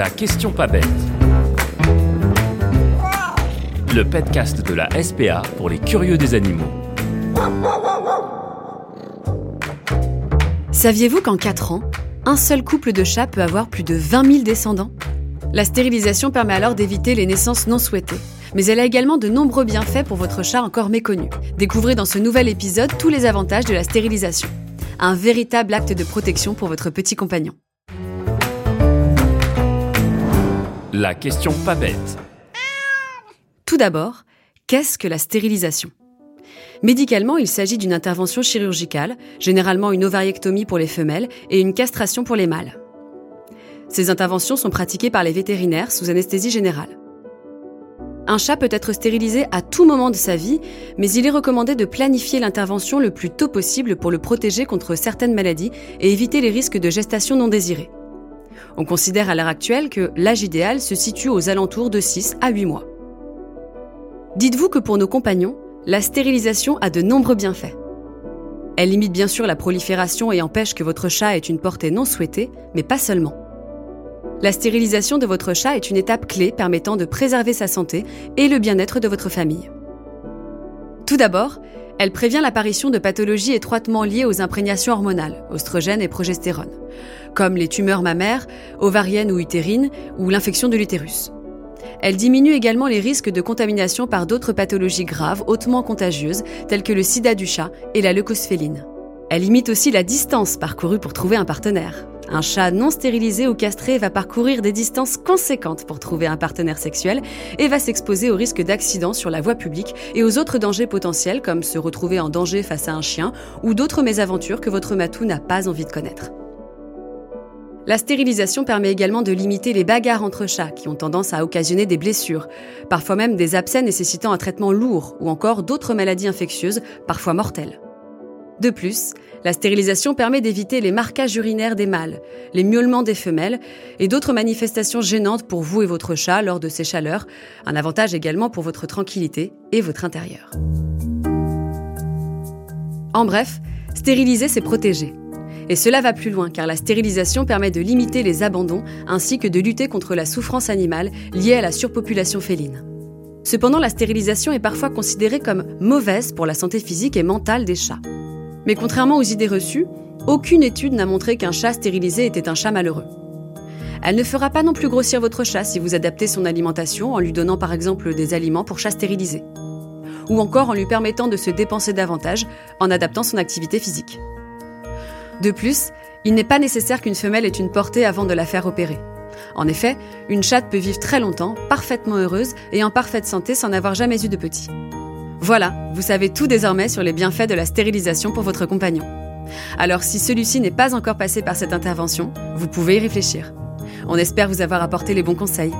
La question pas bête. Le podcast de la SPA pour les curieux des animaux. Saviez-vous qu'en 4 ans, un seul couple de chats peut avoir plus de 20 000 descendants? La stérilisation permet alors d'éviter les naissances non souhaitées. Mais elle a également de nombreux bienfaits pour votre chat encore méconnu. Découvrez dans ce nouvel épisode tous les avantages de la stérilisation. Un véritable acte de protection pour votre petit compagnon. La question pas bête. Tout d'abord, qu'est-ce que la stérilisation? Médicalement, il s'agit d'une intervention chirurgicale, généralement une ovariectomie pour les femelles et une castration pour les mâles. Ces interventions sont pratiquées par les vétérinaires sous anesthésie générale. Un chat peut être stérilisé à tout moment de sa vie, mais il est recommandé de planifier l'intervention le plus tôt possible pour le protéger contre certaines maladies et éviter les risques de gestation non désirée. On considère à l'heure actuelle que l'âge idéal se situe aux alentours de 6 à 8 mois. Dites-vous que pour nos compagnons, la stérilisation a de nombreux bienfaits. Elle limite bien sûr la prolifération et empêche que votre chat ait une portée non souhaitée, mais pas seulement. La stérilisation de votre chat est une étape clé permettant de préserver sa santé et le bien-être de votre famille. Tout d'abord, elle prévient l'apparition de pathologies étroitement liées aux imprégnations hormonales, oestrogènes et progestérone, comme les tumeurs mammaires, ovariennes ou utérines, ou l'infection de l'utérus. Elle diminue également les risques de contamination par d'autres pathologies graves hautement contagieuses, telles que le sida du chat et la leucosphéline. Elle limite aussi la distance parcourue pour trouver un partenaire. Un chat non stérilisé ou castré va parcourir des distances conséquentes pour trouver un partenaire sexuel et va s'exposer au risque d'accidents sur la voie publique et aux autres dangers potentiels comme se retrouver en danger face à un chien ou d'autres mésaventures que votre matou n'a pas envie de connaître. La stérilisation permet également de limiter les bagarres entre chats qui ont tendance à occasionner des blessures, parfois même des abcès nécessitant un traitement lourd ou encore d'autres maladies infectieuses, parfois mortelles. De plus, la stérilisation permet d'éviter les marquages urinaires des mâles, les miaulements des femelles et d'autres manifestations gênantes pour vous et votre chat lors de ces chaleurs, un avantage également pour votre tranquillité et votre intérieur. En bref, stériliser, c'est protéger. Et cela va plus loin car la stérilisation permet de limiter les abandons ainsi que de lutter contre la souffrance animale liée à la surpopulation féline. Cependant, la stérilisation est parfois considérée comme mauvaise pour la santé physique et mentale des chats. Mais contrairement aux idées reçues, aucune étude n'a montré qu'un chat stérilisé était un chat malheureux. Elle ne fera pas non plus grossir votre chat si vous adaptez son alimentation en lui donnant par exemple des aliments pour chat stérilisé. Ou encore en lui permettant de se dépenser davantage en adaptant son activité physique. De plus, il n'est pas nécessaire qu'une femelle ait une portée avant de la faire opérer. En effet, une chatte peut vivre très longtemps, parfaitement heureuse et en parfaite santé sans n'avoir jamais eu de petit. Voilà, vous savez tout désormais sur les bienfaits de la stérilisation pour votre compagnon. Alors si celui-ci n'est pas encore passé par cette intervention, vous pouvez y réfléchir. On espère vous avoir apporté les bons conseils.